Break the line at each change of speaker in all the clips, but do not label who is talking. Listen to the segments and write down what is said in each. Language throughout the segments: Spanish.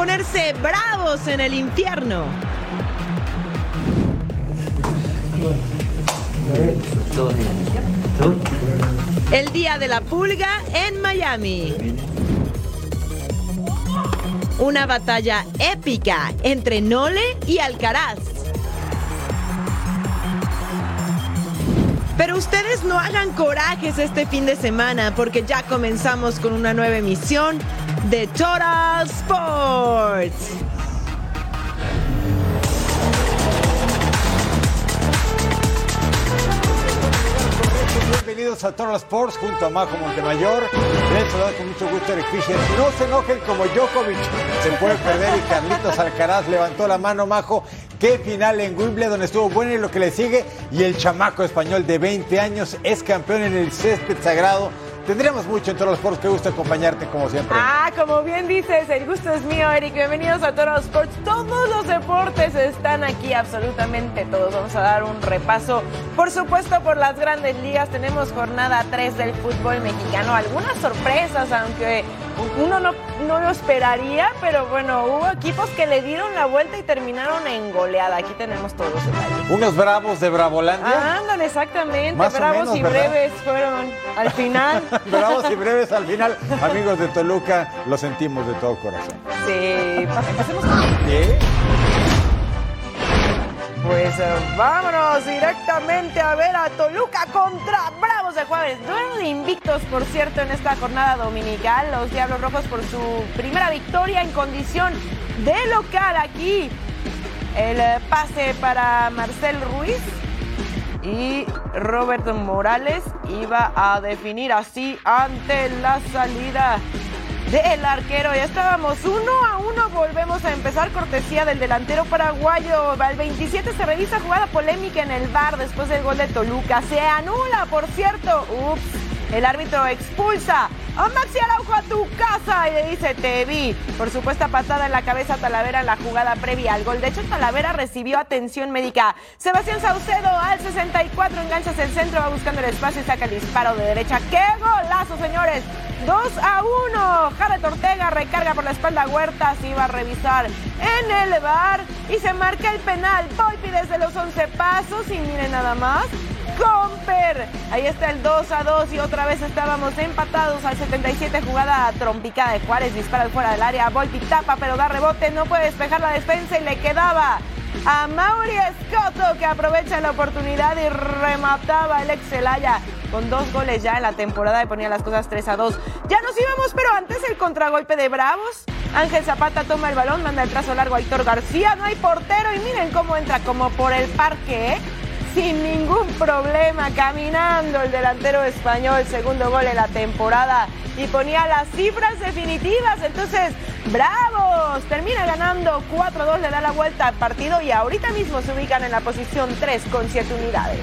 Ponerse bravos en el infierno. El día de la pulga en Miami. Una batalla épica entre Nole y Alcaraz. Pero ustedes no hagan corajes este fin de semana porque ya comenzamos con una nueva emisión de Total Sports.
Bienvenidos a Total Sports junto a Majo Montemayor. Les saluda con mucho gusto Eric Fisher. No se enojen como Djokovic se puede perder y Carlitos Alcaraz levantó la mano, Majo. Qué final en Wimbledon estuvo bueno y lo que le sigue. Y el chamaco español de 20 años es campeón en el césped sagrado. Tendríamos mucho en Total Sports. Qué gusto acompañarte como siempre.
Ah, como bien dices, el gusto es mío, Eric. Bienvenidos a Total Sports. Todos los deportes están aquí, absolutamente todos. Vamos a dar un repaso, por supuesto, por las grandes ligas. Tenemos jornada 3 del fútbol mexicano. Algunas sorpresas, aunque uno no, no lo esperaría, pero bueno, hubo equipos que le dieron la vuelta y terminaron en goleada. Aquí tenemos todos los detalles.
Unos bravos de Bravolandia.
Ah, Ándale, exactamente.
Más
Bravos
menos,
y
¿verdad?
breves fueron al final.
Bravos y breves al final. Amigos de Toluca, lo sentimos de todo corazón.
Sí, con
¿Qué?
Pues eh, vámonos directamente a ver a Toluca contra Bravos de Juárez. Duelo de invictos, por cierto, en esta jornada dominical. Los Diablos Rojos por su primera victoria en condición de local aquí. El eh, pase para Marcel Ruiz y Robert Morales iba a definir así ante la salida del arquero. Ya estábamos uno a uno. Volvemos a empezar cortesía del delantero paraguayo. Al 27 se revisa jugada polémica en el bar después del gol de Toluca. Se anula, por cierto. Ups. El árbitro expulsa a Maxi Araujo a tu casa y le dice, te vi. Por supuesta patada en la cabeza Talavera en la jugada previa al gol. De hecho, Talavera recibió atención médica. Sebastián Saucedo al 64 enganchas el centro, va buscando el espacio y saca el disparo de derecha. ¡Qué golazo, señores! 2 a 1. Jared Ortega recarga por la espalda a Huertas y va a revisar en el bar y se marca el penal. Volpi desde los 11 pasos y miren nada más. Comper. Ahí está el 2 a 2 y otra vez estábamos empatados al 77 jugada trompicada de Juárez. Dispara fuera del área. Volpi tapa pero da rebote. No puede despejar la defensa y le quedaba a Mauri Escoto que aprovecha la oportunidad y remataba el ex Celaya con dos goles ya en la temporada y ponía las cosas 3 a 2. Ya nos íbamos, pero antes el contragolpe de Bravos. Ángel Zapata toma el balón, manda el trazo largo a Héctor García. No hay portero y miren cómo entra como por el parque, ¿eh? Sin ningún problema, caminando el delantero español, segundo gol en la temporada y ponía las cifras definitivas. Entonces, bravos, termina ganando 4-2, le da la vuelta al partido y ahorita mismo se ubican en la posición 3 con 7 unidades.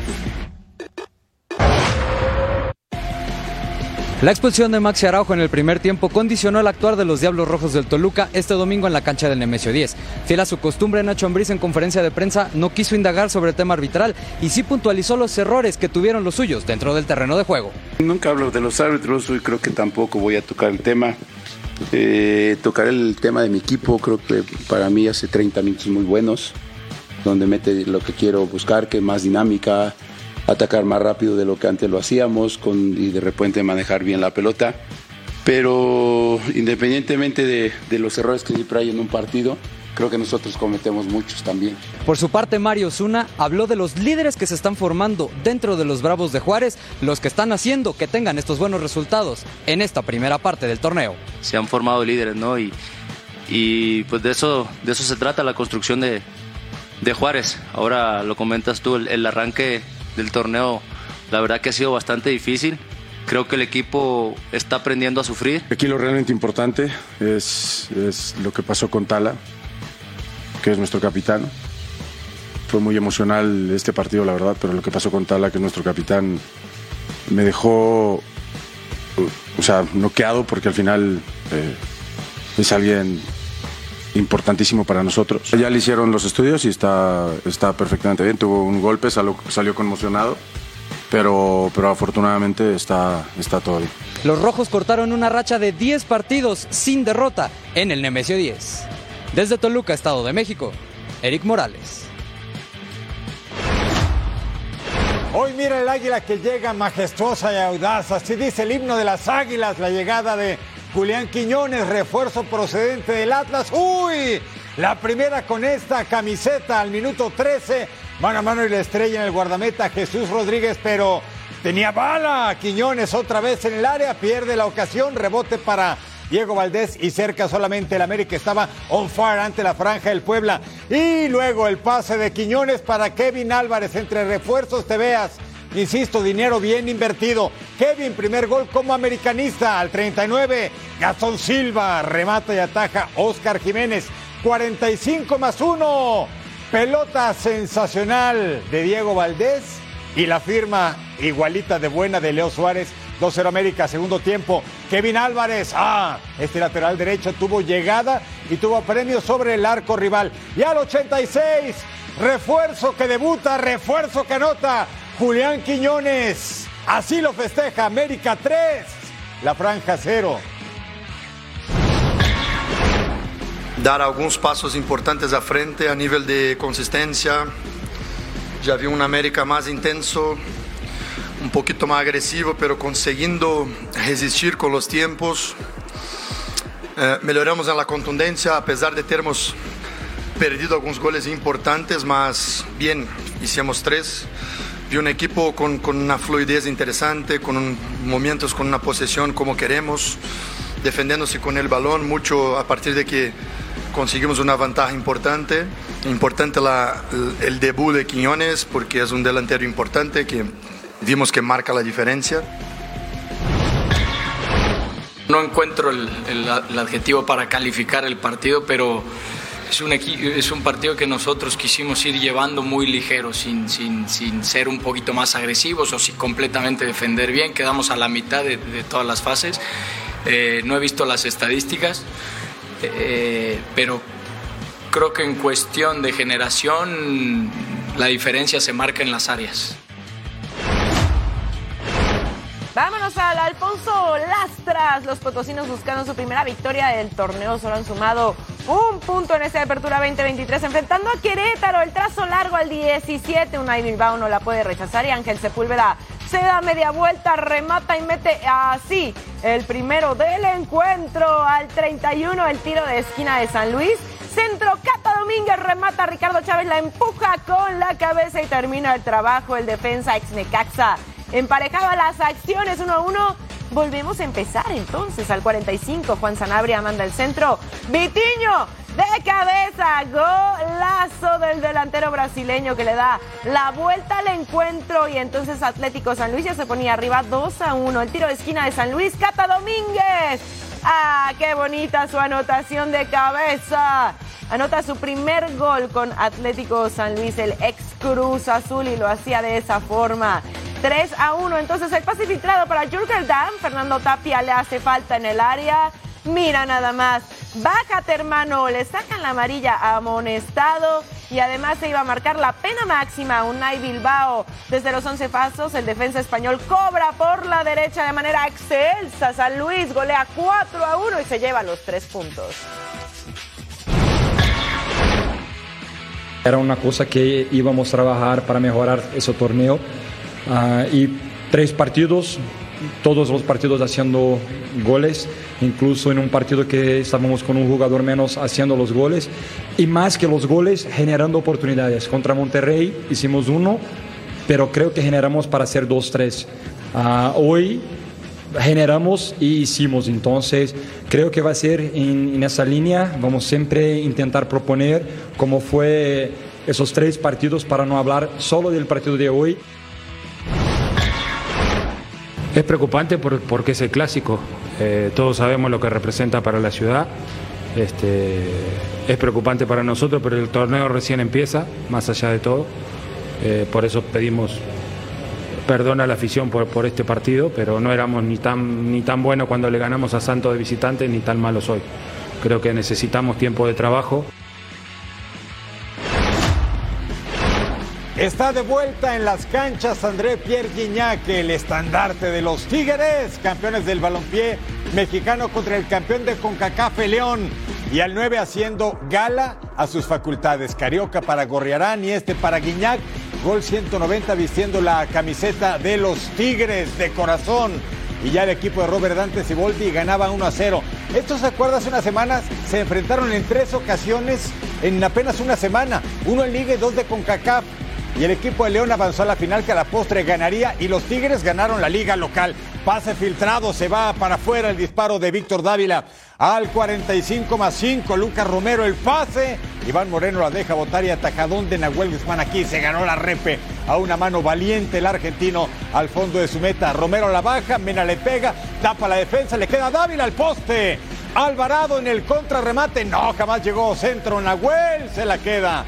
La expulsión de Maxi Araujo en el primer tiempo condicionó el actuar de los Diablos Rojos del Toluca este domingo en la cancha del Nemesio 10. Fiel a su costumbre, Nacho Ambriz en conferencia de prensa no quiso indagar sobre el tema arbitral y sí puntualizó los errores que tuvieron los suyos dentro del terreno de juego.
Nunca hablo de los árbitros, hoy creo que tampoco voy a tocar el tema. Eh, tocaré el tema de mi equipo, creo que para mí hace 30 minutos muy buenos, donde mete lo que quiero buscar, que más dinámica, atacar más rápido de lo que antes lo hacíamos con, y de repente manejar bien la pelota. Pero independientemente de, de los errores que siempre hay en un partido, creo que nosotros cometemos muchos también.
Por su parte, Mario Zuna habló de los líderes que se están formando dentro de los Bravos de Juárez, los que están haciendo que tengan estos buenos resultados en esta primera parte del torneo.
Se han formado líderes, ¿no? Y, y pues de eso, de eso se trata la construcción de, de Juárez. Ahora lo comentas tú, el, el arranque del torneo, la verdad que ha sido bastante difícil. Creo que el equipo está aprendiendo a sufrir.
Aquí lo realmente importante es, lo que pasó con Tala, que es nuestro capitán. Fue muy emocional este partido, la verdad, pero lo que pasó con Tala, que es nuestro capitán, me dejó, o sea, noqueado porque al final eh, es alguien importantísimo para nosotros. Ya le hicieron los estudios y está, está perfectamente bien. Tuvo un golpe, salió, salió conmocionado pero, pero afortunadamente está, está todo bien.
Los rojos cortaron una racha de 10 partidos sin derrota en el Nemesio 10. Desde Toluca, Estado de México, Eric Morales.
Hoy mira el águila que llega majestuosa y audaz. Así dice el himno de las águilas, la llegada de Julián Quiñones, refuerzo procedente del Atlas. ¡Uy! La primera con esta camiseta al minuto 13 Mano a mano y la estrella en el guardameta Jesús Rodríguez, pero tenía bala. Quiñones otra vez en el área, pierde la ocasión, rebote para Diego Valdés y cerca solamente el América estaba on fire ante la franja del Puebla. Y luego el pase de Quiñones para Kevin Álvarez entre refuerzos, te veas. Insisto, dinero bien invertido. Kevin, primer gol como americanista al 39. Gastón Silva remata y ataja Oscar Jiménez. 45 más 1. Pelota sensacional de Diego Valdés y la firma igualita de buena de Leo Suárez. 2-0 América, segundo tiempo. Kevin Álvarez, ah, este lateral derecho tuvo llegada y tuvo premio sobre el arco rival. Y al 86, refuerzo que debuta, refuerzo que anota. Julián Quiñones, así lo festeja América 3, la franja 0.
dar alguns passos importantes à frente a nível de consistência. Já vi um América mais intenso, um pouquinho mais agressivo, pero conseguindo resistir com os tempos. Eh, melhoramos na contundência, apesar de termos perdido alguns goles importantes, mas bem, hicimos três. Vi um equipo com, com uma fluidez interessante, com um, momentos com uma possessão como queremos, defendendo-se com o balão, muito a partir de que conseguimos una ventaja importante. Importante la, el debut de Quiñones porque es un delantero importante que vimos que marca la diferencia.
No encuentro el, el, el adjetivo para calificar el partido, pero es un, es un partido que nosotros quisimos ir llevando muy ligero, sin, sin, sin ser un poquito más agresivos o sin completamente defender bien. Quedamos a la mitad de, todas las fases. Eh, no he visto las estadísticas, eh, pero creo que en cuestión de generación la diferencia se marca en las áreas.
Vámonos al Alfonso Lastras. Los potosinos buscando su primera victoria del torneo. Solo han sumado un punto en esta apertura 2023. Enfrentando a Querétaro. El trazo largo al 17. Unai Bilbao no la puede rechazar. Y Ángel Sepúlveda se da media vuelta, remata y mete así el primero del encuentro. Al 31 el tiro de esquina de San Luis. Centro, Cata Domínguez remata, Ricardo Chávez la empuja con la cabeza y termina el trabajo. El defensa ex Necaxa emparejaba las acciones 1 a 1. Volvemos a empezar entonces al 45. Juan Sanabria manda el centro. Vitiño de cabeza. Golazo del delantero brasileño que le da la vuelta al encuentro. Y entonces Atlético San Luis ya se ponía arriba 2 a 1. El tiro de esquina de San Luis. Cata Domínguez. Ah, qué bonita su anotación de cabeza. Anota su primer gol con Atlético San Luis, el ex Cruz Azul, y lo hacía de esa forma. 3 a 1. Entonces el pase filtrado para Jürgen Damm. Fernando Tapia le hace falta en el área. Mira nada más. Bájate, hermano. Le sacan la amarilla amonestado. Y además se iba a marcar la pena máxima. Unai Bilbao. Desde los 11 pasos, el defensa español cobra por la derecha de manera excelsa. San Luis golea 4 a 1 y se lleva los tres puntos.
Era una cosa que íbamos a trabajar para mejorar ese torneo. Uh, y tres partidos todos los partidos haciendo goles, incluso en un partido que estábamos con un jugador menos haciendo los goles y más que los goles generando oportunidades. Contra Monterrey hicimos uno, pero creo que generamos para hacer dos, tres. Ah, hoy generamos y hicimos, entonces creo que va a ser en, en esa línea, vamos siempre a intentar proponer cómo fue esos tres partidos para no hablar solo del partido de hoy.
Es preocupante por, porque es el clásico. Eh, todos sabemos lo que representa para la ciudad. Este, es preocupante para nosotros, pero el torneo recién empieza, más allá de todo. Eh, por eso pedimos perdón a la afición por, por, este partido, pero no éramos ni tan, ni tan buenos cuando le ganamos a Santos de visitante, ni tan malos hoy. Creo que necesitamos tiempo de trabajo.
Está de vuelta en las canchas André Pierre Guignac, el estandarte de los Tigres, campeones del balompié mexicano contra el campeón de CONCACAF León. Y al 9 haciendo gala a sus facultades. Carioca para Gorriarán y este para Guiñac. Gol 190 vistiendo la camiseta de los Tigres de corazón. Y ya el equipo de Robert Dante Siboldi ganaba 1 a 0. Estos, ¿se acuerdas? Unas semanas se enfrentaron en tres ocasiones en apenas una semana. Uno en Liga y dos de CONCACAF y el equipo de León avanzó a la final que a la postre ganaría y los Tigres ganaron la liga local. Pase filtrado, se va para afuera el disparo de Víctor Dávila al 45 más 5. Lucas Romero el pase. Iván Moreno la deja botar y atajadón de Nahuel Guzmán aquí. Se ganó la repe a una mano valiente el argentino al fondo de su meta. Romero la baja, Mena le pega, tapa la defensa, le queda Dávila al poste. Alvarado en el contrarremate. No, jamás llegó centro. Nahuel se la queda.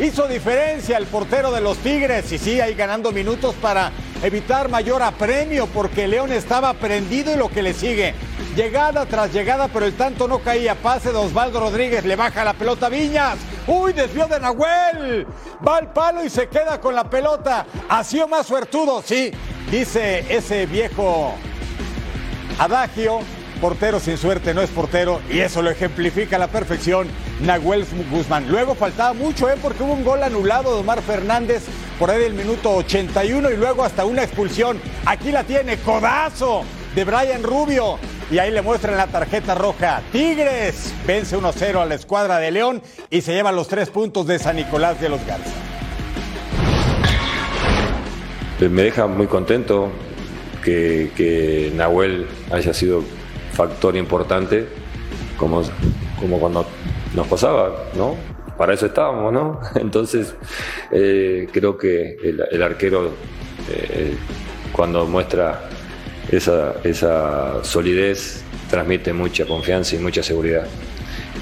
Hizo diferencia el portero de los Tigres y sí, ahí ganando minutos para evitar mayor apremio porque León estaba prendido y lo que le sigue. Llegada tras llegada, pero el tanto no caía. Pase de Osvaldo Rodríguez, le baja la pelota a Viñas. Uy, desvió de Nahuel. Va al palo y se queda con la pelota. Ha sido más suertudo, sí, dice ese viejo adagio portero sin suerte no es portero y eso lo ejemplifica a la perfección Nahuel Guzmán. Luego faltaba mucho, ¿eh? porque hubo un gol anulado de Omar Fernández por ahí del minuto 81 y luego hasta una expulsión. Aquí la tiene, codazo de Brian Rubio. Y ahí le muestran la tarjeta roja. Tigres vence 1-0 a la escuadra de León y se lleva los tres puntos de San Nicolás de los Garza.
Me deja muy contento que, que Nahuel haya sido factor importante, como, como cuando nos pasaba, ¿no? Para eso estábamos, ¿no? Entonces, eh, creo que el, arquero, eh, cuando muestra esa, esa solidez, transmite mucha confianza y mucha seguridad.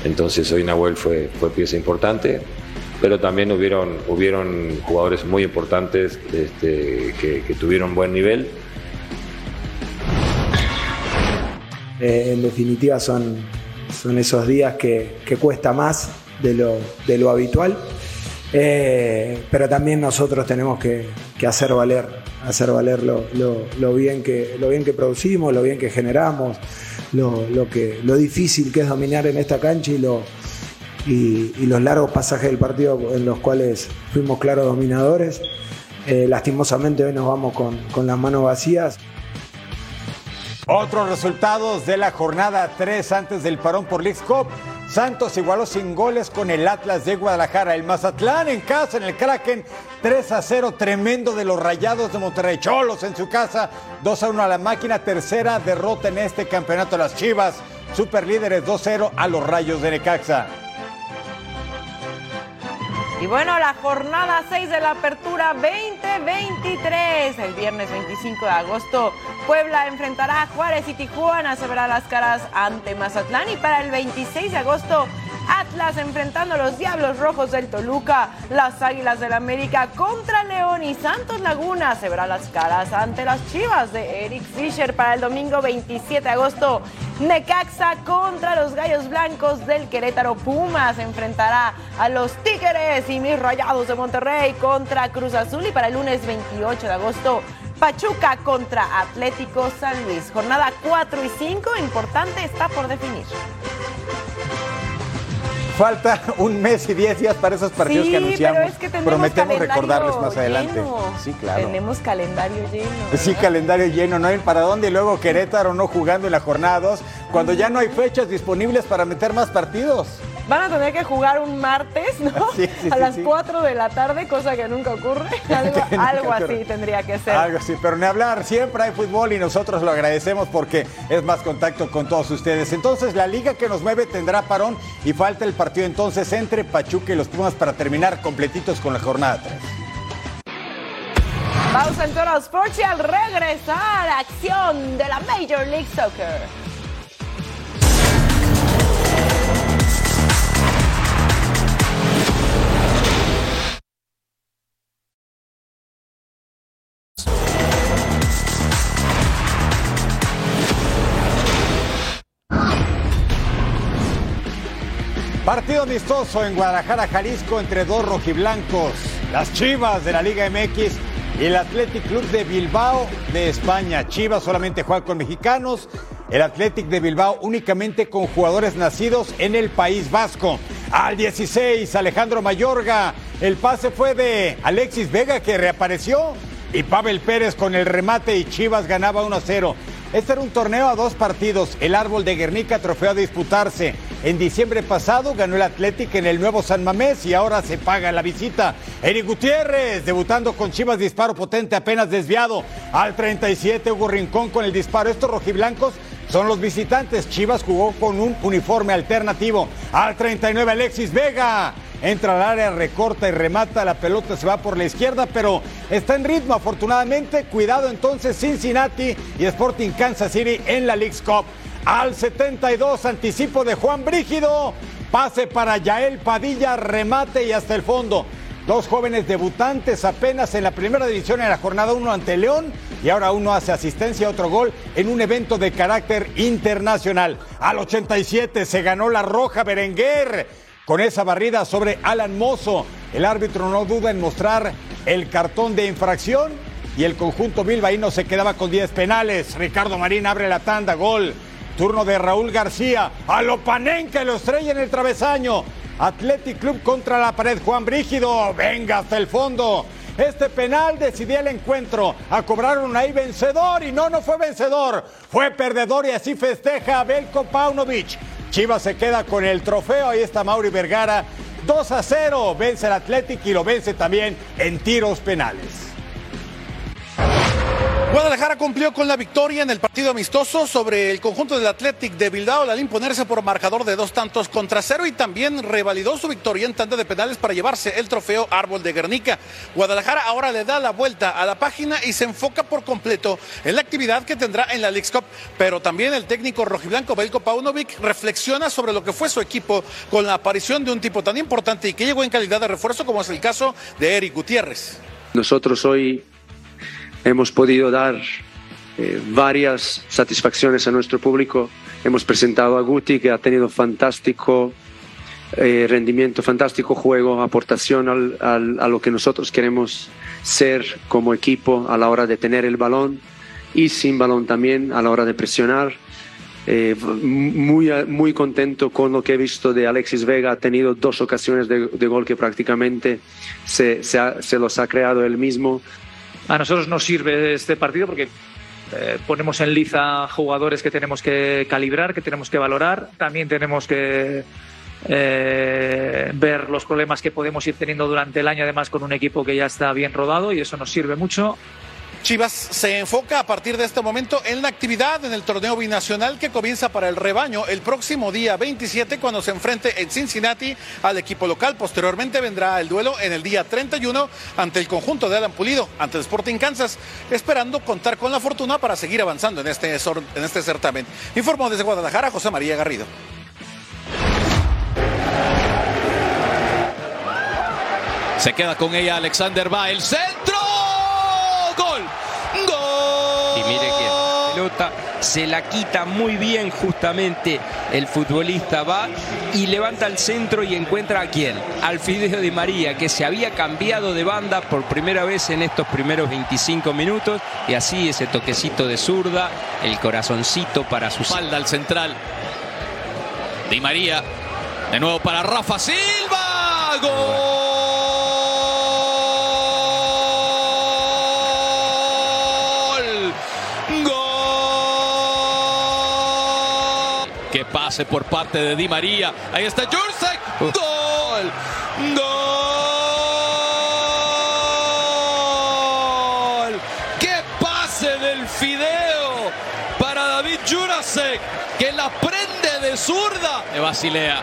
Entonces, hoy Nahuel fue, fue pieza importante, pero también hubieron, hubieron jugadores muy importantes este, que tuvieron buen nivel
Eh, en definitiva son, son esos días que, que cuesta más de lo, de lo habitual, eh, pero también nosotros tenemos que, hacer valer, hacer valer lo, lo, bien que, lo bien que producimos, lo bien que generamos, lo, lo, que, lo difícil que es dominar en esta cancha y, y los largos pasajes del partido en los cuales fuimos claros dominadores. Eh, lastimosamente hoy nos vamos con, con las manos vacías.
Otros resultados de la jornada 3 antes del parón por League Cup. Santos igualó sin goles con el Atlas de Guadalajara. El Mazatlán en casa, en el Kraken, 3 a 0, tremendo de los Rayados de Monterrey. Cholos en su casa, 2 a 1 a la máquina. Tercera derrota en este campeonato. Las Chivas, super líderes 2 0 a los Rayos de Necaxa.
Y bueno, la jornada 6 de la apertura 2023. El viernes 25 de agosto, Puebla enfrentará a Juárez y Tijuana. Se verá las caras ante Mazatlán. Y para el 26 de agosto, Atlas enfrentando a los Diablos Rojos del Toluca, las Águilas del América contra León y Santos Laguna. Se verá las caras ante las Chivas de Eric Fischer para el domingo 27 de agosto. Necaxa contra los Gallos Blancos del Querétaro Pumas enfrentará a los Tigres y mis Rayados de Monterrey contra Cruz Azul y para el lunes 28 de agosto Pachuca contra Atlético San Luis. Jornada 4 y 5, importante está por definir.
falta un mes y diez días para esos partidos
sí,
que anunciamos.
Pero es que tenemos
Prometemos recordarles más adelante. Sí, claro.
Tenemos calendario lleno.
Sí, calendario lleno, no hay para dónde. Y luego Querétaro no jugando en la jornada 2, cuando ya no hay fechas disponibles para meter más partidos.
Van a tener que jugar un martes, ¿no?
Sí, sí,
a
sí,
las
sí.
4 de la tarde, cosa que nunca ocurre. Algo, así
ocurre.
tendría que ser.
Algo así, pero ni hablar, siempre hay fútbol y nosotros lo agradecemos porque es más contacto con todos ustedes. Entonces, la liga que nos mueve tendrá parón y falta el partido entonces entre Pachuca y los Pumas para terminar completitos con la jornada 3.
Pausa en Toro Sports y al regresar, acción de la Major League Soccer.
Partido amistoso en Guadalajara, Jalisco, entre dos rojiblancos, las Chivas de la Liga MX y el Athletic Club de Bilbao de España. Chivas solamente juega con mexicanos, el Athletic de Bilbao únicamente con jugadores nacidos en el País Vasco. Al 16, Alejandro Mayorga, el pase fue de Alexis Vega que reapareció y Pavel Pérez con el remate y Chivas ganaba 1-0. Este era un torneo a dos partidos. El árbol de Guernica trofeo a disputarse. En diciembre pasado ganó el Athletic en el nuevo San Mamés y ahora se paga la visita. Eric Gutiérrez debutando con Chivas disparo potente apenas desviado. Al 37 Hugo Rincón con el disparo. Estos rojiblancos son los visitantes. Chivas jugó con un uniforme alternativo. Al 39 Alexis Vega. Entra al área, recorta y remata. La pelota se va por la izquierda, pero está en ritmo afortunadamente. Cuidado entonces Cincinnati y Sporting Kansas City en la League's Cup. Al 72, anticipo de Juan Brígido. Pase para Yael Padilla, remate y hasta el fondo. Dos jóvenes debutantes apenas en la primera división en la jornada 1 ante León y ahora uno hace asistencia, otro gol en un evento de carácter internacional. Al 87 se ganó la roja Berenguer con esa barrida sobre Alan Mozo. El árbitro no duda en mostrar el cartón de infracción y el conjunto bilbaíno se quedaba con 10 penales. Ricardo Marín abre la tanda, gol. Turno de Raúl García. A lo Panenca lo estrella en el travesaño. Athletic Club contra la pared. Juan Brígido. Venga hasta el fondo. Este penal decidía el encuentro. A cobraron ahí vencedor y no, no fue vencedor. Fue perdedor y así festeja Belko Paunovic. Chivas se queda con el trofeo. Ahí está Mauri Vergara. 2 a 0. Vence el Athletic y lo vence también en tiros penales.
Guadalajara cumplió con la victoria en el partido amistoso sobre el conjunto del Athletic de Bilbao al imponerse por marcador de dos tantos contra cero y también revalidó su victoria en tanda de penales para llevarse el trofeo Árbol de Guernica. Guadalajara ahora le da la vuelta a la página y se enfoca por completo en la actividad que tendrá en la League's Cup, pero también el técnico rojiblanco Belko Paunovic reflexiona sobre lo que fue su equipo con la aparición de un tipo tan importante y que llegó en calidad de refuerzo como es el caso de Eric Gutiérrez.
Nosotros hoy hemos podido dar eh, varias satisfacciones a nuestro público. Hemos presentado a Guti, que ha tenido fantástico eh, rendimiento, fantástico juego, aportación al- al- a lo que nosotros queremos ser como equipo a la hora de tener el balón y sin balón también a la hora de presionar. Eh, muy, muy contento con lo que he visto de Alexis Vega. Ha tenido dos ocasiones de, de gol que prácticamente se, ha- se los ha creado él mismo.
A nosotros nos sirve este partido porque eh, ponemos en liza jugadores que tenemos que calibrar, que tenemos que valorar. También tenemos que eh, ver los problemas que podemos ir teniendo durante el año, además con un equipo que ya está bien rodado y eso nos sirve mucho.
Chivas se enfoca a partir de este momento en la actividad en el torneo binacional que comienza para el rebaño el próximo día 27 cuando se enfrente en Cincinnati al equipo local. Posteriormente vendrá el duelo en el día 31 ante el conjunto de Alan Pulido, ante Sporting Kansas, esperando contar con la fortuna para seguir avanzando en este, en este certamen. Informó desde Guadalajara José María Garrido.
Se queda con ella Alexander va el centro. Gol. Gol.
Y mire que la pelota se la quita muy bien justamente el futbolista va y levanta el centro y encuentra a quién? Al Fideo de María que se había cambiado de banda por primera vez en estos primeros 25 minutos y así ese toquecito de zurda, el corazoncito para su
Espalda al central. Di María. De nuevo para Rafa Silva. Gol. Que pase por parte de Di María. Ahí está Jursek. Gol. Gol. ¡Qué pase del Fideo para David Jurasek! Que la prende de zurda de Basilea.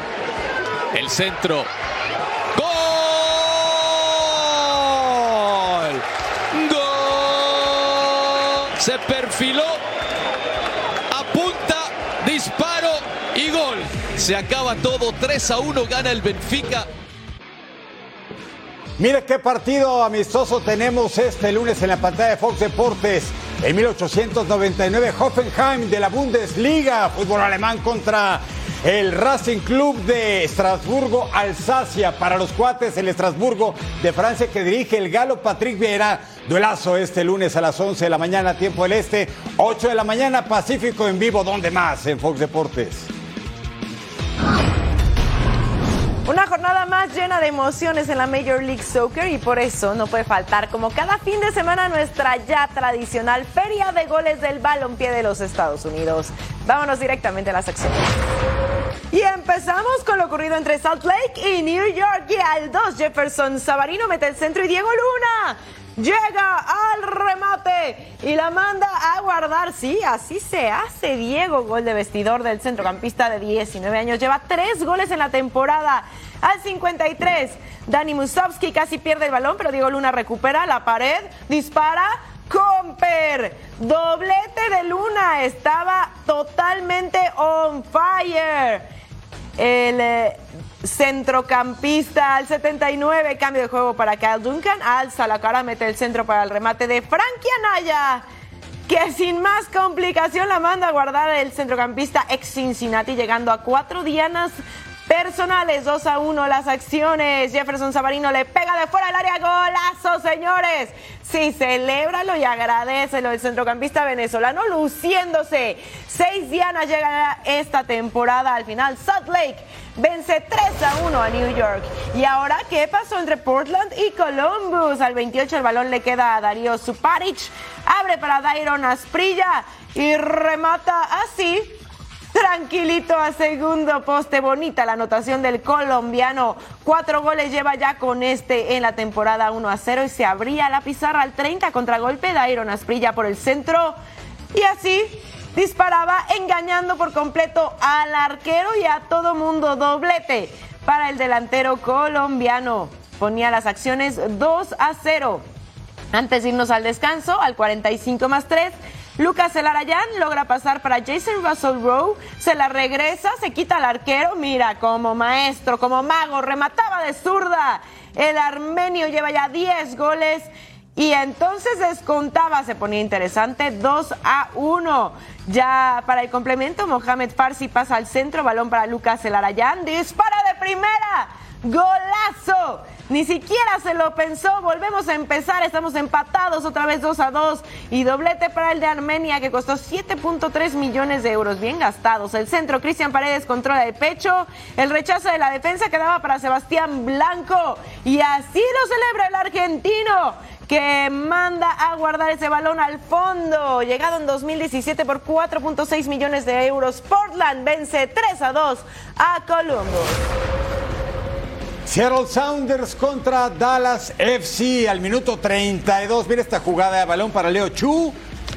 El centro. ¡Gol! ¡Gol! Se perfiló. Apunta, disparo y gol. Se acaba todo. 3 a 1 gana el Benfica.
Mire qué partido amistoso tenemos este lunes en la pantalla de Fox Deportes. En 1899, Hoffenheim de la Bundesliga, fútbol alemán contra el Racing Club de Estrasburgo, Alsacia. Para los cuates, el Estrasburgo de Francia que dirige el galo Patrick Vieira. Duelazo este lunes a las 11 de la mañana, tiempo del Este, 8 de la mañana, Pacífico en vivo. ¿Dónde más? En Fox Deportes.
Una jornada más llena de emociones en la Major League Soccer y por eso no puede faltar como cada fin de semana nuestra ya tradicional feria de goles del balompié de los Estados Unidos. Vámonos directamente a la sección. Y empezamos con lo ocurrido entre Salt Lake y New York y al 2 Jefferson Savarino mete el centro y Diego Luna llega al remate y la manda a guardar. Sí, así se hace Diego, gol de vestidor del centrocampista de 19 años. Lleva tres goles en la temporada. Al 53, Dani Musovski casi pierde el balón, pero Diego Luna recupera la pared, dispara. Comper, doblete de Luna, estaba totalmente on fire. El eh, centrocampista al 79, cambio de juego para Kyle Duncan, alza la cara, mete el centro para el remate de Frankie Anaya, que sin más complicación la manda a guardar el centrocampista ex Cincinnati, llegando a cuatro dianas personales, 2 a 1 las acciones. Jefferson Sabarino le pega de fuera del área, golazo, señores. Sí, celébralo y agradecelo. El centrocampista venezolano luciéndose. Seis dianas llega esta temporada al final. Salt Lake vence 3 a 1 a New York. Y ahora, ¿qué pasó entre Portland y Columbus? Al 28 el balón le queda a Darío Suparic. Abre para Dairon Asprilla y remata así tranquilito a segundo poste. Bonita la anotación del colombiano. Cuatro goles lleva ya con este en la temporada 1 a 0 y se abría la pizarra al 30 contragolpe de Iron Asprilla por el centro. Y así disparaba engañando por completo al arquero y a todo mundo doblete para el delantero colombiano. Ponía las acciones 2 a 0. Antes de irnos al descanso, al 45 más 3, Lucas Elarayán logra pasar para Jason Russell Rowe, se la regresa, se quita al arquero, mira, como maestro, como mago, remataba de zurda. El armenio lleva ya 10 goles y entonces descontaba, se ponía interesante, 2 a 1. Ya para el complemento, Mohamed Farsi pasa al centro, balón para Lucas Elarayán, dispara de primera. ¡Golazo! Ni siquiera se lo pensó. Volvemos a empezar. Estamos empatados otra vez 2 a 2. Y doblete para el de Armenia que costó 7.3 millones de euros. Bien gastados. El centro, Cristian Paredes controla el pecho. El rechazo de la defensa quedaba para Sebastián Blanco. Y así lo celebra el argentino que manda a guardar ese balón al fondo. Llegado en 2017 por 4.6 millones de euros. Portland vence 3 a 2 a Columbus.
Seattle Sounders contra Dallas FC al minuto 32. Mira esta jugada de balón para Leo Chu.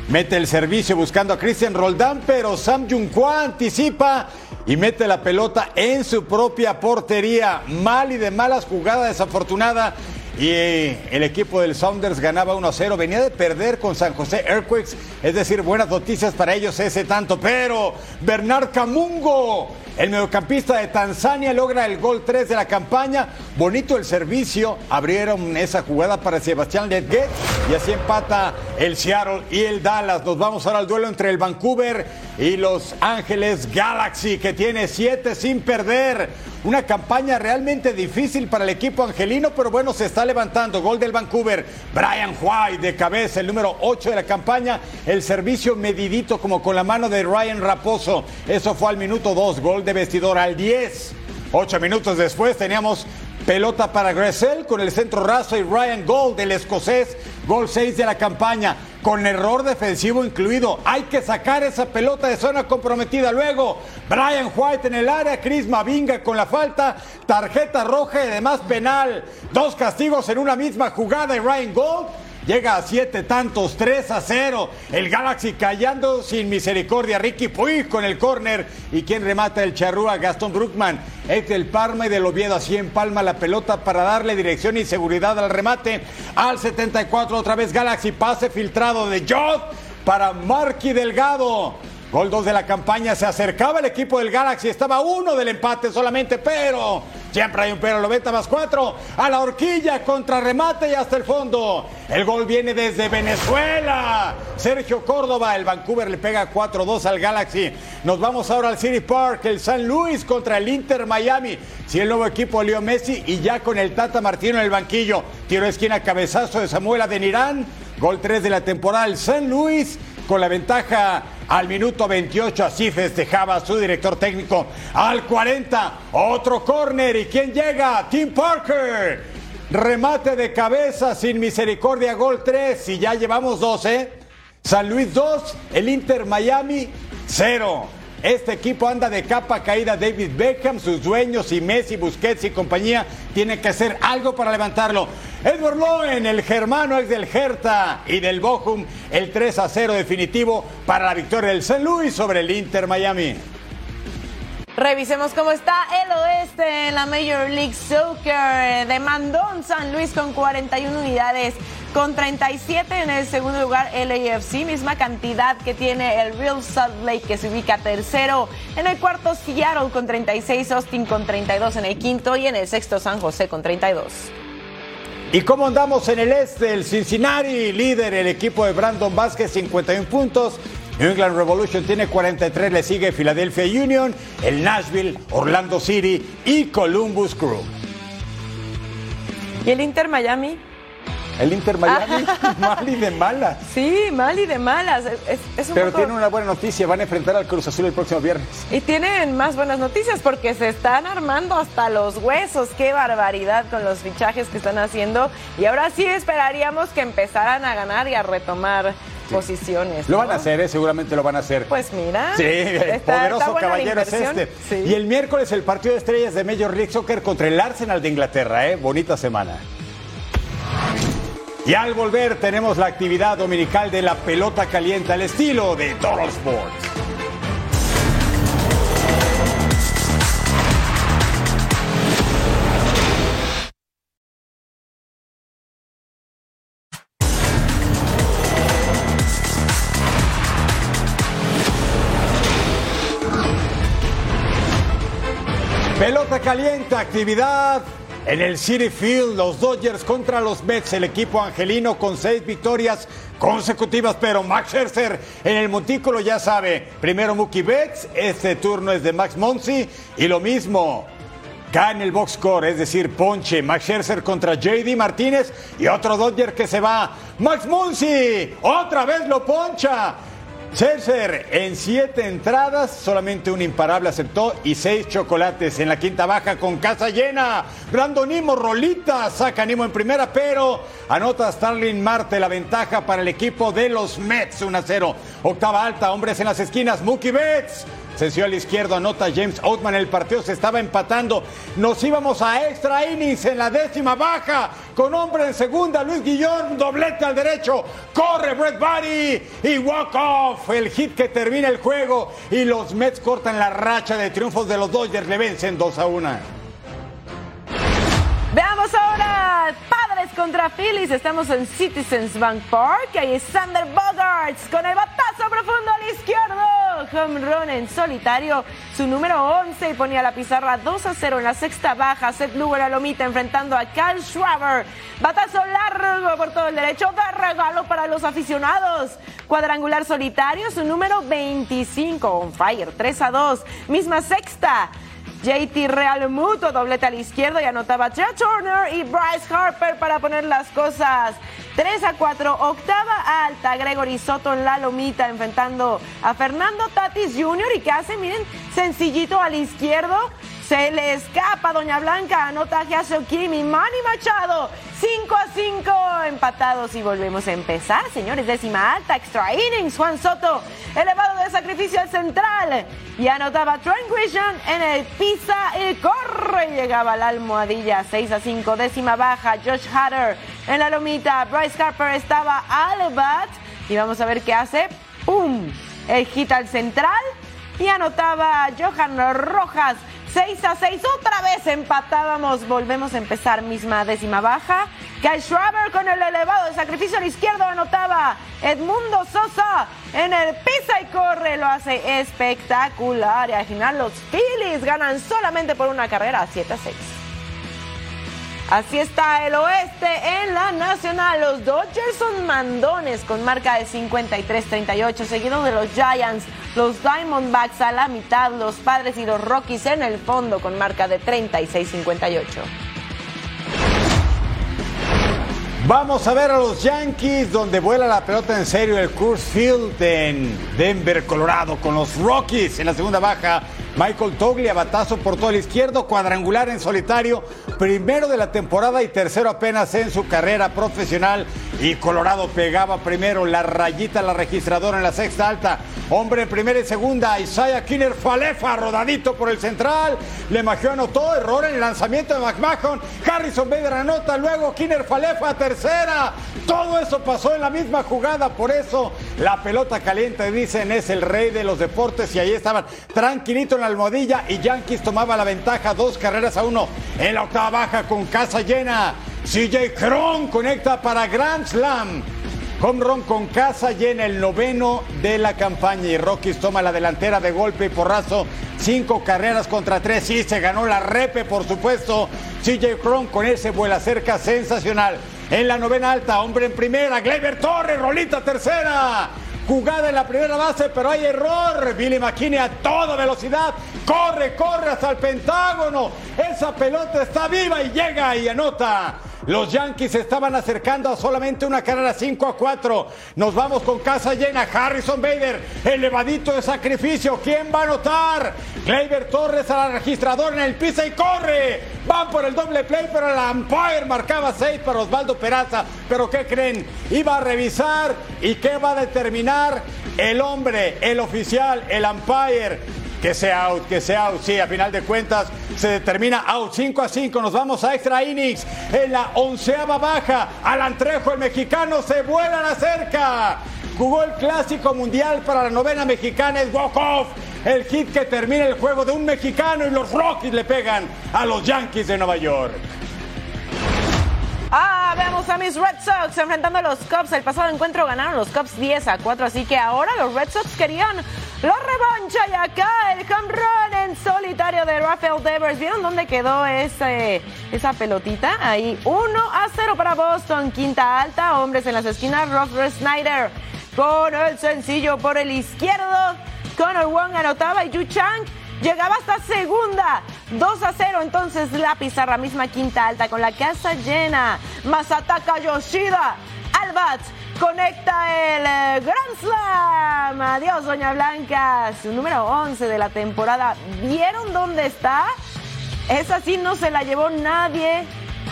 Mete el servicio buscando a Christian Roldán, pero Sam Junqua anticipa y mete la pelota en su propia portería. Mal y de malas jugada desafortunada. Y eh, el equipo del Sounders ganaba 1-0. Venía de perder con San José Earthquakes. Es decir, buenas noticias para ellos ese tanto. Pero Bernard Camungo el mediocampista de Tanzania logra el gol 3 de la campaña. Bonito el servicio. Abrieron esa jugada para Sebastián Ledget y así empata el Seattle y el Dallas. Nos vamos ahora al duelo entre el Vancouver y Los Ángeles Galaxy que tiene 7 sin perder. Una campaña realmente difícil para el equipo angelino, pero bueno, se está levantando. Gol del Vancouver. Brian White de cabeza, el número 8 de la campaña. El servicio medidito como con la mano de Ryan Raposo. Eso fue al minuto 2. Gol vestidor al 10. Ocho minutos después teníamos pelota para Gressel con el centro raso y Ryan Gold, del escocés, gol 6 de la campaña, con error defensivo incluido. Hay que sacar esa pelota de zona comprometida. Luego, Brian White en el área, Chris Mavinga con la falta, tarjeta roja y además penal. Dos castigos en una misma jugada y Ryan Gold Llega a siete tantos, 3 a 0. El Galaxy callando sin misericordia. Ricky Puig con el córner. ¿Y quien remata el charrúa? Gastón Bruckman. Es del Parma y del Oviedo. Así empalma la pelota para darle dirección y seguridad al remate. Al 74 otra vez Galaxy. Pase filtrado de Jot para Marky Delgado. Gol 2 de la campaña, se acercaba el equipo del Galaxy, estaba uno del empate solamente, pero siempre hay un pero, 90 más 4, a la horquilla, contra remate y hasta el fondo. El gol viene desde Venezuela. Sergio Córdoba, el Vancouver le pega 4-2 al Galaxy. Nos vamos ahora al City Park, el San Luis contra el Inter Miami. Si el nuevo equipo Leo Messi y ya con el Tata Martino en el banquillo. Tiro esquina, cabezazo de Samuel Adenirán. Gol 3 de la temporada, el San Luis con la ventaja al minuto 28. Así festejaba su director técnico. Al 40, otro córner. ¿Y quién llega? Tim Parker. Remate de cabeza sin misericordia. Gol 3. Y ya llevamos 12. San Luis 2. El Inter Miami 0. Este equipo anda de capa caída. David Beckham, sus dueños y Messi, Busquets y compañía tienen que hacer algo para levantarlo. Edward Loen, el germano ex del Hertha y del Bochum, el 3 a 0 definitivo para la victoria del St. Louis sobre el Inter Miami.
Revisemos cómo está el oeste en la Major League Soccer. Demandón San Luis con 41 unidades, con 37 en el segundo lugar LAFC, misma cantidad que tiene el Real Salt Lake que se ubica tercero. En el cuarto Seattle con 36, Austin con 32 en el quinto y en el sexto San José con 32.
¿Y cómo andamos en el este? El Cincinnati, líder, el equipo de Brandon Vázquez, 51 puntos. New England Revolution tiene 43, le sigue Philadelphia Union, el Nashville, Orlando City y Columbus Crew.
¿Y el Inter Miami?
El Inter Miami, mal y de malas.
Sí, mal y de malas. Es, es un
Pero
poco-
tiene una buena noticia, van a enfrentar al Cruz Azul el próximo viernes.
Y tienen más buenas noticias porque se están armando hasta los huesos. Qué barbaridad con los fichajes que están haciendo. Y ahora sí esperaríamos que empezaran a ganar y a retomar posiciones.
Lo
¿no?
van a hacer, ¿eh? seguramente lo van a hacer.
Pues mira.
Sí,
está-
poderoso
está
caballero es este. Y el miércoles el partido de estrellas de Major League Soccer contra el Arsenal de Inglaterra, ¿eh? Bonita semana. Y al volver tenemos la actividad dominical de la pelota caliente al estilo de Total Sports. Pelota caliente, actividad en el City Field, los Dodgers contra los Mets, el equipo angelino con seis victorias consecutivas, pero Max Scherzer en el montículo ya sabe, primero Mookie Betts, este turno es de Max Monsi y lo mismo. Cae en el box score, es decir, ponche, Max Scherzer contra JD Martínez y otro Dodger que se va. Max Monsi, otra vez lo poncha. Scherzer en siete entradas, solamente un imparable aceptó y seis chocolates en la quinta baja con casa llena. Brandon Nimo, Rolita, saca Nimo en primera, pero anota Starling Marte la ventaja para el equipo de los Mets 1 a 0. Octava alta, hombres en las esquinas, Mookie Betts. Sencillo al izquierdo, anota James Oatman. El partido se estaba empatando. Nos íbamos a extra innings en la décima baja. Con hombre en segunda, Luis Guillón, doblete al derecho. Corre Brett Barry y walk off. El hit que termina el juego. Y los Mets cortan la racha de triunfos de los Dodgers. Le vencen 2 a 1.
Veamos ahora Padres contra Phillies. Estamos en Citizens Bank Park. Ahí es Sander Bogarts con el batazo profundo al izquierdo. Home run en solitario. Su número 11 y ponía la pizarra 2 a 0 en la sexta baja. Seth Lugo a Lomita enfrentando a Kyle Schwaber. Batazo largo por todo el derecho de regalo para los aficionados. Cuadrangular solitario, su número 25. On fire, 3 a 2. Misma sexta. JT Real Muto, doblete al izquierdo y anotaba Trey Turner y Bryce Harper para poner las cosas 3 a 4. Octava alta, Gregory Soto en la lomita enfrentando a Fernando Tatis Jr. y que hace, miren, sencillito al izquierdo. Se le escapa Doña Blanca, anota Giacio Kimi, Manny Machado. 5 a 5 empatados y volvemos a empezar, señores. Décima alta, extra innings. Juan Soto, elevado de sacrificio al central. Y anotaba Trent Grisham en el pisa y corre. Llegaba la almohadilla 6 a 5, décima baja. Josh Hatter en la lomita. Bryce Harper estaba al bat. Y vamos a ver qué hace. ¡Pum! El hit al central. Y anotaba Johan Rojas 6 a 6, otra vez empatábamos, volvemos a empezar misma décima baja. Kyle Schraber con el elevado de sacrificio al izquierdo anotaba. Edmundo Sosa en el pisa y corre, lo hace espectacular. Y al final los Phillies ganan solamente por una carrera, 7 a 6. Así está el oeste en la nacional. Los Dodgers son mandones con marca de 53-38, seguido de los Giants, los Diamondbacks a la mitad, los Padres y los Rockies en el fondo con marca de 36-58.
Vamos a ver a los Yankees donde vuela la pelota en serio el Coors Field en Denver, Colorado, con los Rockies en la segunda baja. Michael Toglia, batazo por todo el izquierdo, cuadrangular en solitario, primero de la temporada y tercero apenas en su carrera profesional. Y Colorado pegaba primero la rayita, la registradora en la sexta alta. Hombre en primera y segunda, Isaiah Kinner Falefa, rodadito por el central. Le magió, anotó, error en el lanzamiento de McMahon. Harrison Bader anota, luego Kinner Falefa, tercera. Todo eso pasó en la misma jugada, por eso la pelota caliente, dicen, es el rey de los deportes. Y ahí estaban tranquilitos en la almohadilla y Yankees tomaba la ventaja, dos carreras a uno en la octava baja con casa llena. CJ Cron conecta para Grand Slam. Home run con casa llena el noveno de la campaña y Rockies toma la delantera de golpe y porrazo. Cinco carreras contra tres. Sí, se ganó la repe, por supuesto. CJ Cron con ese vuela cerca sensacional. En la novena alta, hombre en primera. Gleyber Torres, rolita tercera. Jugada en la primera base, pero hay error. Billy McKinney a toda velocidad. Corre, corre hasta el Pentágono. Esa pelota está viva y llega y anota. Los Yankees estaban acercando a solamente una carrera 5 a 4. Nos vamos con casa llena. Harrison Bader, elevadito de sacrificio. ¿Quién va a anotar? Gleyber Torres a la registradora en el piso y corre. Van por el doble play, pero el umpire marcaba 6 para Osvaldo Peraza. Pero ¿qué creen? Iba a revisar y ¿qué va a determinar? El hombre, el oficial, el umpire que sea out, que sea out. Sí, a final de cuentas se determina out 5 a 5. Nos vamos a extra innings en la onceava baja. Alan Trejo, el mexicano, se vuela la cerca. Jugó el clásico mundial para la novena mexicana, es walk-off. El hit que termina el juego de un mexicano y los Rockies le pegan a los Yankees de Nueva York.
Ah, veamos a mis Red Sox enfrentando a los Cubs. El pasado encuentro ganaron los Cubs 10 a 4, así que ahora los Red Sox querían revancha y acá el home run en solitario de Rafael Devers. ¿Vieron dónde quedó ese, esa pelotita? Ahí 1 a 0 para Boston. Quinta alta, hombres en las esquinas. Roger Snyder con el sencillo por el izquierdo. Connor Wong anotaba y Yu Chang llegaba hasta segunda. 2 a 0 entonces la pizarra misma quinta alta con la casa llena. Masataka Yoshida al bat conecta el eh, Grand Slam. Adiós, Doña Blanca. Su número 11 de la temporada. ¿Vieron dónde está? Esa sí no se la llevó nadie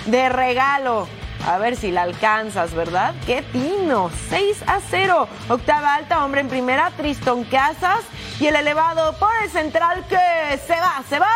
de regalo. A ver si la alcanzas, ¿verdad? ¡Qué tino! 6 a 0. Octava alta, hombre en primera, Triston Casas. Y el elevado por el central que se va, se va.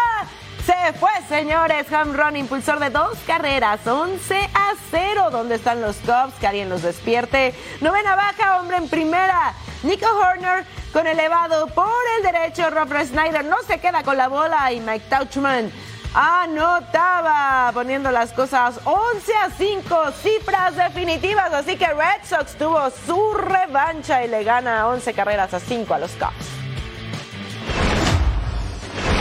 Se fue, señores. Home run, impulsor de dos carreras. 11 a 0. ¿Dónde están los Cubs? Que alguien los despierte. Novena baja, hombre en primera. Nico Horner con elevado por el derecho. Robert Snyder no se queda con la bola. Y Mike Tauchman anotaba, poniendo las cosas 11 a 5, cifras definitivas. Así que Red Sox tuvo su revancha y le gana 11 carreras a 5 a los Cubs.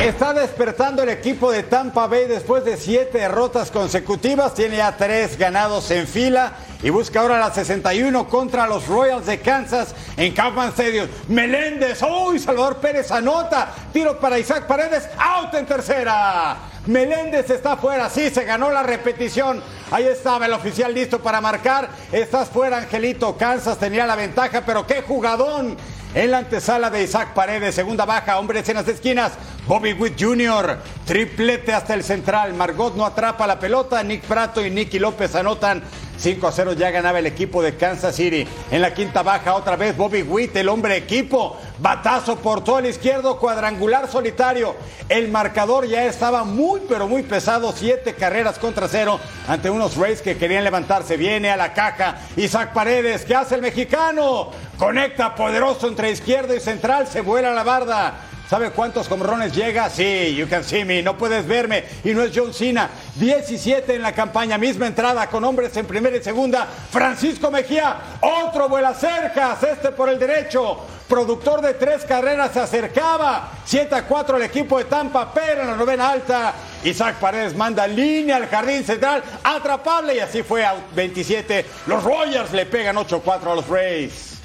Está despertando el equipo de Tampa Bay después de siete derrotas consecutivas. Tiene ya tres ganados en fila y busca ahora la 61 contra los Royals de Kansas en Kauffman Stadium. Meléndez, uy, Salvador Pérez anota. Tiro para Isaac Paredes, out en tercera. Meléndez está fuera, sí, se ganó la repetición. Ahí estaba el oficial listo para marcar. Estás fuera, Angelito. Kansas tenía la ventaja, pero qué jugadón. En la antesala de Isaac Paredes, segunda baja, hombres en las esquinas. Bobby Witt Jr., triplete hasta el central. Margot no atrapa la pelota. Nick Prato y Nicky López anotan 5 a 0 ya ganaba el equipo de Kansas City. En la quinta baja otra vez Bobby Witt, el hombre equipo. Batazo por todo el izquierdo, cuadrangular solitario. El marcador ya estaba muy pero muy pesado, siete carreras contra cero ante unos Rays que querían levantarse. Viene a la caja Isaac Paredes, ¿qué hace el mexicano? Conecta poderoso entre izquierdo y central, se vuela la barda. ¿Sabe cuántos comrones llega? Sí, you can see me, no puedes verme. Y no es John Cena. 17 en la campaña, misma entrada con hombres en primera y segunda. Francisco Mejía, otro vuela cercas, este por el derecho. Productor de tres carreras se acercaba. 7 a 4 el equipo de Tampa, pero en la novena alta. Isaac Paredes manda línea al jardín central, atrapable y así fue a 27. Los Royals le pegan 8-4 a los Rays.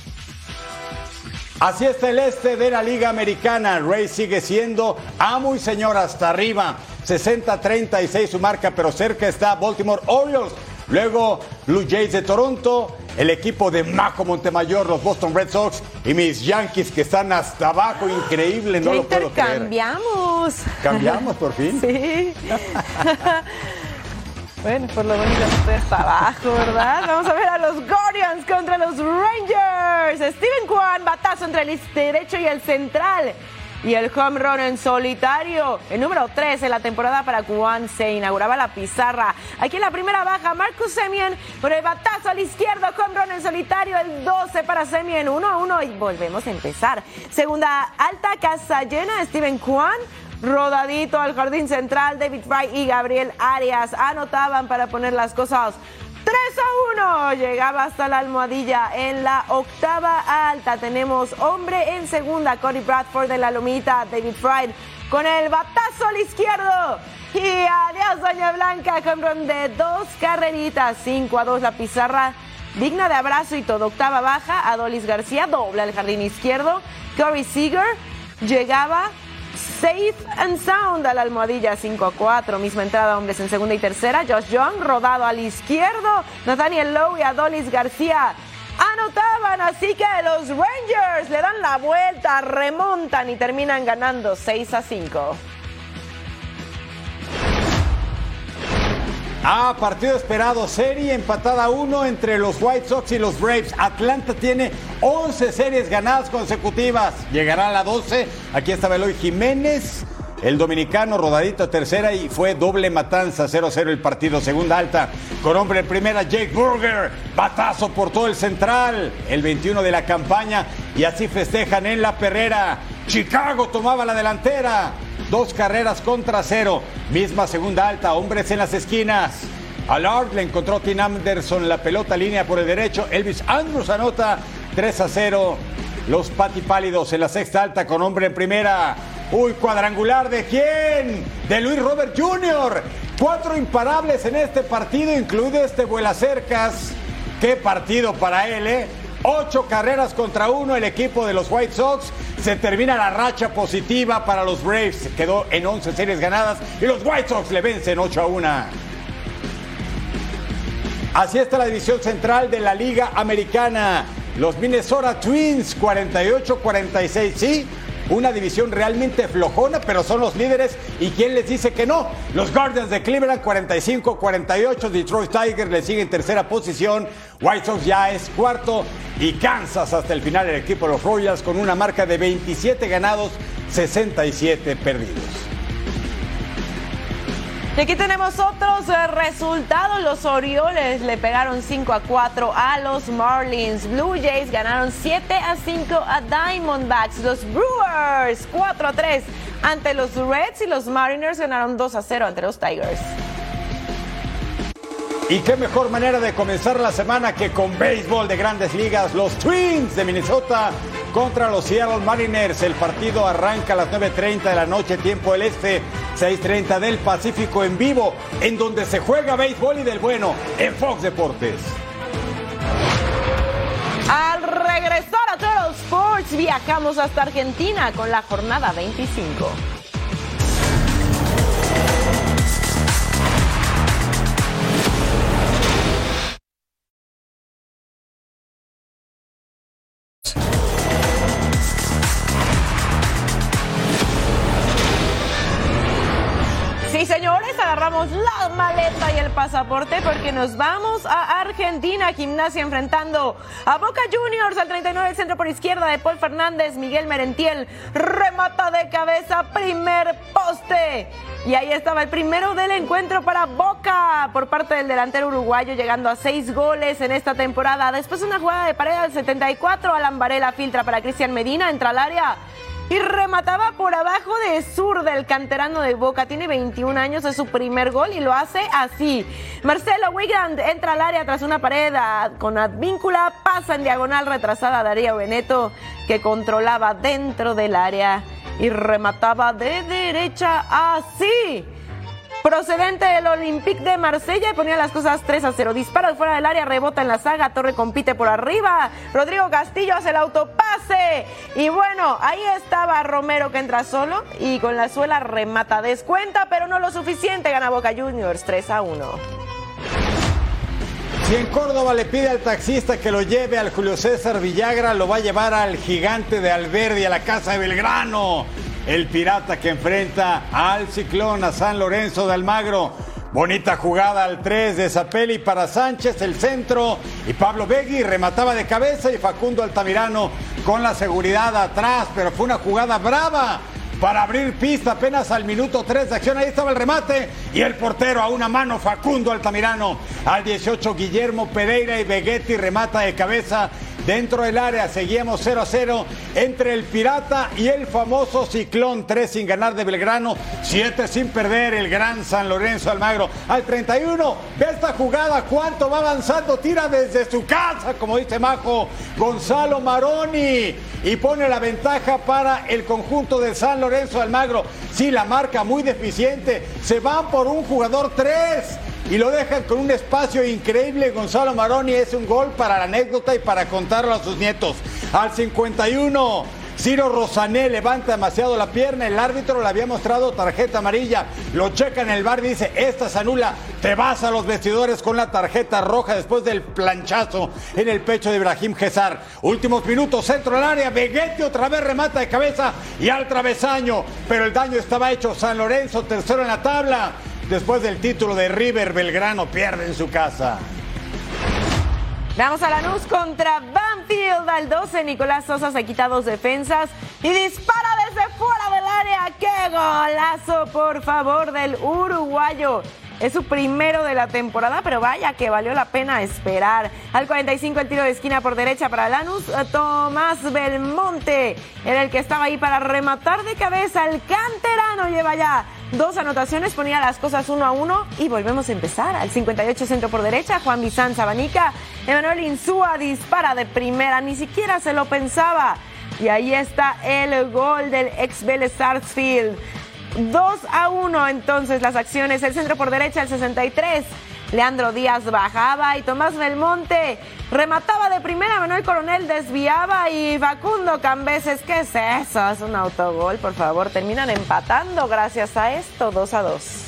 Así está el este de la Liga Americana. Ray sigue siendo amo y señor hasta arriba. 60-36 su marca, pero cerca está Baltimore Orioles. Luego Blue Jays de Toronto, el equipo de Maco Montemayor, los Boston Red Sox y mis Yankees que están hasta abajo. Increíble, no lo puedo creer.
intercambiamos.
¿Cambiamos por fin?
Sí. Bueno, por lo menos hasta abajo, ¿verdad? Vamos a ver a los Guardians contra los Rangers. Steven Kwan, batazo entre el derecho y el central. Y el home run en solitario. El número 3 en la temporada para Kwan se inauguraba la pizarra. Aquí en la primera baja, Marcus Semien por el batazo al izquierdo, home run en solitario. El 12 para Semien, 1 a 1 y volvemos a empezar. Segunda alta, casa llena, Steven Kwan. Rodadito al jardín central, David Fry y Gabriel Arias anotaban para poner las cosas 3 a 1. Llegaba hasta la almohadilla en la octava alta. Tenemos hombre en segunda, Cody Bradford de la Lomita, David Fry con el batazo al izquierdo. Y adiós, Doña Blanca, con de dos carreritas, 5 a 2 la pizarra. Digna de abrazo y todo. Octava baja, Adolis García dobla el jardín izquierdo. Corey Seager llegaba Safe and sound a la almohadilla 5 a 4. Misma entrada, hombres en segunda y tercera. Josh Young rodado al izquierdo. Nathaniel Lowe y Adolis García anotaban. Así que los Rangers le dan la vuelta, remontan y terminan ganando 6 a 5.
Ah, partido esperado, serie empatada 1 entre los White Sox y los Braves. Atlanta tiene 11 series ganadas consecutivas. Llegará a la 12. Aquí está Eloy Jiménez, el dominicano rodadito tercera y fue doble matanza 0-0 el partido. Segunda alta con hombre en primera Jake Burger. Batazo por todo el central. El 21 de la campaña y así festejan en la perrera. Chicago tomaba la delantera. Dos carreras contra cero. Misma segunda alta, hombres en las esquinas. Allard le encontró Tim Anderson la pelota línea por el derecho. Elvis Andrews anota 3 a 0. Los patipálidos en la sexta alta con hombre en primera. Uy, cuadrangular de quién? De Luis Robert Jr. Cuatro imparables en este partido, incluido este vuela cercas. Qué partido para él, ¿eh? Ocho carreras contra uno el equipo de los White Sox. Se termina la racha positiva para los Braves. Quedó en 11 series ganadas y los White Sox le vencen 8 a 1. Así está la división central de la Liga Americana. Los Minnesota Twins 48-46. Sí, una división realmente flojona, pero son los líderes. ¿Y quién les dice que no? Los Guardians de Cleveland 45-48. Detroit Tigers le sigue en tercera posición. White Sox ya es cuarto. Y Kansas hasta el final el equipo de los Royals con una marca de 27 ganados, 67 perdidos.
Y aquí tenemos otros eh, resultados. Los Orioles le pegaron 5 a 4 a los Marlins. Blue Jays ganaron 7 a 5 a Diamondbacks. Los Brewers 4 a 3 ante los Reds y los Mariners ganaron 2 a 0 ante los Tigers.
Y qué mejor manera de comenzar la semana que con béisbol de grandes ligas. Los Twins de Minnesota contra los Seattle Mariners. El partido arranca a las 9.30 de la noche, tiempo del este, 6.30 del Pacífico en vivo, en donde se juega béisbol y del bueno, en Fox Deportes.
Al regresar a Total Sports, viajamos hasta Argentina con la jornada 25. Pasaporte porque nos vamos a Argentina. Gimnasia enfrentando a Boca Juniors al 39 del centro por izquierda de Paul Fernández. Miguel Merentiel remata de cabeza, primer poste. Y ahí estaba el primero del encuentro para Boca por parte del delantero uruguayo, llegando a seis goles en esta temporada. Después de una jugada de pared al 74, Alan Varela filtra para Cristian Medina, entra al área y remataba por abajo de sur del canterano de Boca. Tiene 21 años, es su primer gol y lo hace así. Marcelo Wigand entra al área tras una pared con advíncula, pasa en diagonal retrasada a Darío Beneto que controlaba dentro del área y remataba de derecha así procedente del Olympique de Marsella y ponía las cosas 3 a 0. Dispara fuera del área, rebota en la saga, Torre compite por arriba, Rodrigo Castillo hace el autopase. Y bueno, ahí estaba Romero que entra solo y con la suela remata, descuenta, pero no lo suficiente, gana Boca Juniors 3 a 1.
Si en Córdoba le pide al taxista que lo lleve al Julio César Villagra, lo va a llevar al gigante de Alberdi, a la casa de Belgrano el Pirata que enfrenta al Ciclón, a San Lorenzo de Almagro. Bonita jugada al 3 de Zapelli para Sánchez, el centro, y Pablo Begui remataba de cabeza y Facundo Altamirano con la seguridad atrás, pero fue una jugada brava para abrir pista apenas al minuto 3 de acción. Ahí estaba el remate y el portero a una mano, Facundo Altamirano. Al 18, Guillermo Pereira y Beguetti remata de cabeza dentro del área. Seguíamos 0 a 0 entre el Pirata y el famoso Ciclón. 3 sin ganar de Belgrano, 7 sin perder el gran San Lorenzo Almagro. Al 31, ve esta jugada, cuánto va avanzando, tira desde su casa, como dice Majo, Gonzalo Maroni. Y pone la ventaja para el conjunto de San Lorenzo Almagro. Sí, la marca muy deficiente. Se van por un jugador 3 y lo dejan con un espacio increíble. Gonzalo Maroni es un gol para la anécdota y para contarlo a sus nietos. Al 51. Ciro Rosané levanta demasiado la pierna, el árbitro le había mostrado tarjeta amarilla, lo checa en el bar y dice, esta se anula, te vas a los vestidores con la tarjeta roja después del planchazo en el pecho de Ibrahim Gesar. Últimos minutos, centro al área, Beguete otra vez remata de cabeza y al travesaño, pero el daño estaba hecho, San Lorenzo tercero en la tabla. Después del título de River, Belgrano pierde en su casa.
Vamos a la luz contra Banfield al 12. Nicolás Sosa se quita dos defensas y dispara desde fuera del área. ¡Qué golazo, por favor, del uruguayo! Es su primero de la temporada, pero vaya que valió la pena esperar. Al 45 el tiro de esquina por derecha para Lanús. Tomás Belmonte era el que estaba ahí para rematar de cabeza. El canterano lleva ya dos anotaciones, ponía las cosas uno a uno y volvemos a empezar. Al 58 centro por derecha, Juan Bizán Sabanica. Emanuel Insúa dispara de primera, ni siquiera se lo pensaba. Y ahí está el gol del ex Vélez Sarsfield. 2 a 1 entonces las acciones. El centro por derecha, el 63. Leandro Díaz bajaba y Tomás Belmonte remataba de primera, Manuel Coronel desviaba y Facundo Cambeses, ¿qué es eso? Es un autogol, por favor. Terminan empatando gracias a esto, 2 a 2.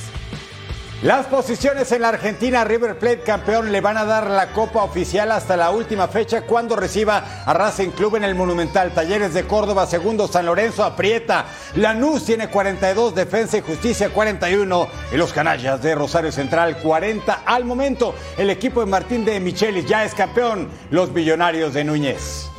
Las posiciones en la Argentina, River Plate campeón le van a dar la copa oficial hasta la última fecha cuando reciba a Racing Club en el Monumental. Talleres de Córdoba, segundo San Lorenzo aprieta. Lanús tiene 42, Defensa y Justicia 41 y los canallas de Rosario Central 40. Al momento, el equipo de Martín de Michelis ya es campeón, los Millonarios de Núñez.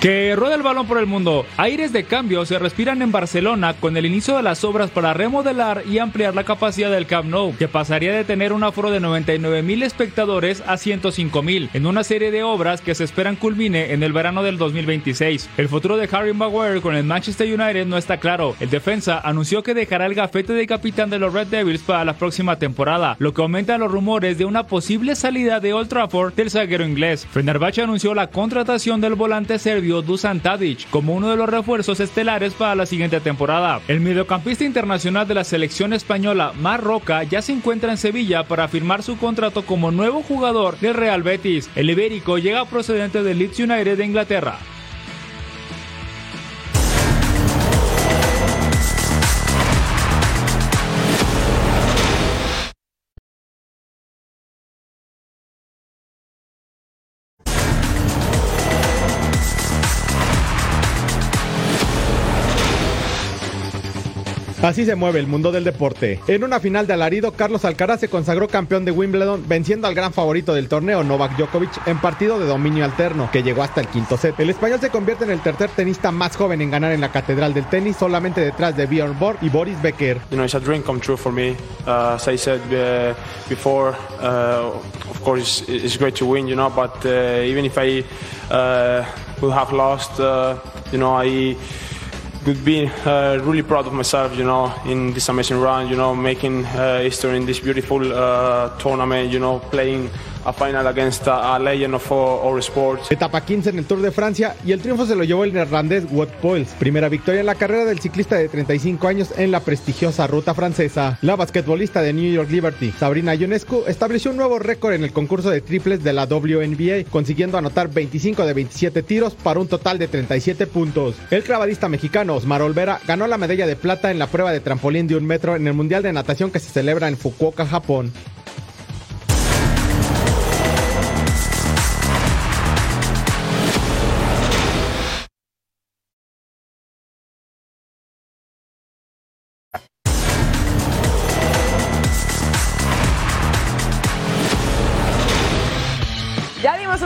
Que rueda el balón por el mundo. Aires de cambio se respiran en Barcelona con el inicio de las obras para remodelar y ampliar la capacidad del Camp Nou, que pasaría de tener un aforo de 99 mil espectadores a 105 mil, en una serie de obras que se esperan culmine en el verano del 2026. El futuro de Harry Maguire con el Manchester United no está claro. El defensa anunció que dejará el gafete de capitán de los Red Devils para la próxima temporada, lo que aumenta los rumores de una posible salida de Old Trafford del zaguero inglés. Fenerbahce anunció la contratación del volante serbio Dusan Tadic como uno de los refuerzos estelares para la siguiente temporada. El mediocampista internacional de la selección española, Mar Roca, ya se encuentra en Sevilla para firmar su contrato como nuevo jugador del Real Betis. El ibérico llega procedente del Leeds United de Inglaterra.
Así se mueve el mundo del deporte. En una final de alarido, Carlos Alcaraz se consagró campeón de Wimbledon, venciendo al gran favorito del torneo, Novak Djokovic, en partido de dominio alterno, que llegó hasta el quinto set. El español se convierte en el tercer tenista más joven en ganar en la Catedral del Tenis, solamente detrás de Bjorn Borg y Boris Becker.
You know, it's a dream come true for me. Uh, as I said uh, before, uh, of course, it's, great to win, you know, but uh, even if I uh, would have lost, uh, you know, I would be uh, really proud of myself, you know, in this amazing run, you know, making uh, history in this beautiful uh, tournament, you know, playing a final against a, legend of all sports.
Etapa 15 en el Tour de Francia y el triunfo se lo llevó el neerlandés Wout Poels. Primera victoria en la carrera del ciclista de 35 años en la prestigiosa ruta francesa. La basquetbolista de New York Liberty, Sabrina Ionescu, estableció un nuevo récord en el concurso de triples de la WNBA, consiguiendo anotar 25 de 27 tiros para un total de 37 puntos. El clavadista mexicano Osmar Olvera ganó la medalla de plata en la prueba de trampolín de un metro en el Mundial de Natación que se celebra en Fukuoka, Japón.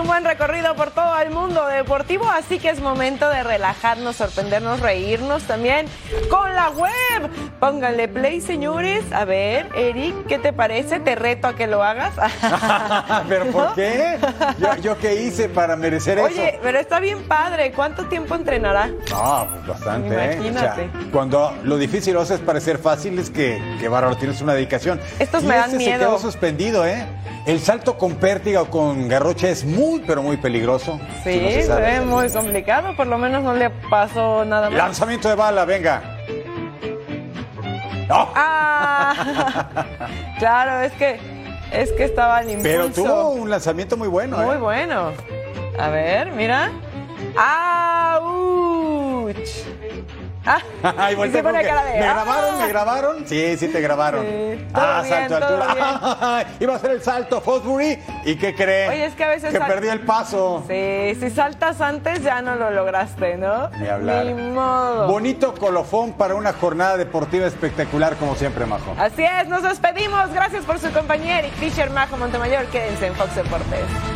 Un buen recorrido por todo el mundo deportivo, así que es momento de relajarnos, sorprendernos, reírnos también con la web. Pónganle play, señores. A ver, Eric, ¿qué te parece? Te reto a que lo hagas.
¿Pero por qué? ¿Yo, yo qué hice para merecer
Oye,
eso?
pero está bien padre. ¿Cuánto tiempo entrenará?
No, pues bastante, ¿eh?
Imagínate.
cuando lo difícil lo haces parecer fácil es que, que bárbaro, tienes una dedicación.
Estos
Y
me dan
ese se
miedo.
quedó suspendido, ¿eh? El salto con pértiga o con garrocha es muy, pero muy peligroso.
Sí,
si no se sabe.
muy complicado. Por lo menos no le pasó nada más.
Lanzamiento de bala, venga. ¡No!
Ah, claro, es que es que estaba al impulso.
Pero tuvo un lanzamiento muy bueno,
Muy
¿eh?
bueno. A ver, mira. ¡Auch! Ah,
Ay,
y se pone cara de.
¿Me
"Ah".
grabaron? ¿Me grabaron? Sí, sí te grabaron. ah,
bien,
salto de altura. Iba a ser el salto Fosbury. ¿Y qué cree?
Oye, es que a veces.
Que
sal-
perdí el paso.
Sí, si saltas antes ya no lo lograste, ¿no?
Ni hablar.
Ni modo.
Bonito colofón para una jornada deportiva espectacular, como siempre, Majo.
Así es, nos despedimos. Gracias por su compañía, Eric Fisher, Majo Montemayor. Quédense en Fox Deportes.